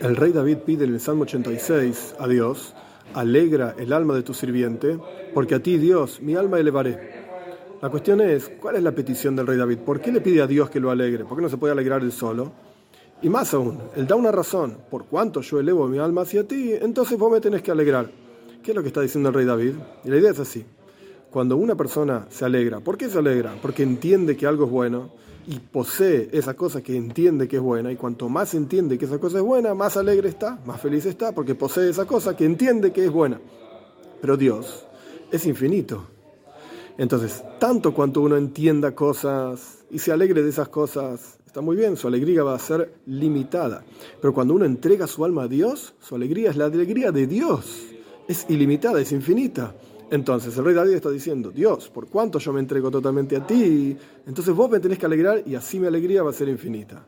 El rey David pide en el Salmo 86 a Dios, alegra el alma de tu sirviente, porque a ti, Dios, mi alma elevaré. La cuestión es, ¿cuál es la petición del rey David? ¿Por qué le pide a Dios que lo alegre? ¿Por qué no se puede alegrar él solo? Y más aún, él da una razón, por cuanto yo elevo mi alma hacia ti, entonces vos me tenés que alegrar. ¿Qué es lo que está diciendo el rey David? Y la idea es así. Cuando una persona se alegra, ¿por qué se alegra? Porque entiende que algo es bueno y posee esa cosa que entiende que es buena. Y cuanto más entiende que esa cosa es buena, más alegre está, más feliz está, porque posee esa cosa que entiende que es buena. Pero Dios es infinito. Entonces, tanto cuanto uno entienda cosas y se alegre de esas cosas, está muy bien, su alegría va a ser limitada. Pero cuando uno entrega su alma a Dios, su alegría es la alegría de Dios. Es ilimitada, es infinita. Entonces el rey David está diciendo, Dios, por cuanto yo me entrego totalmente a ti, entonces vos me tenés que alegrar y así mi alegría va a ser infinita.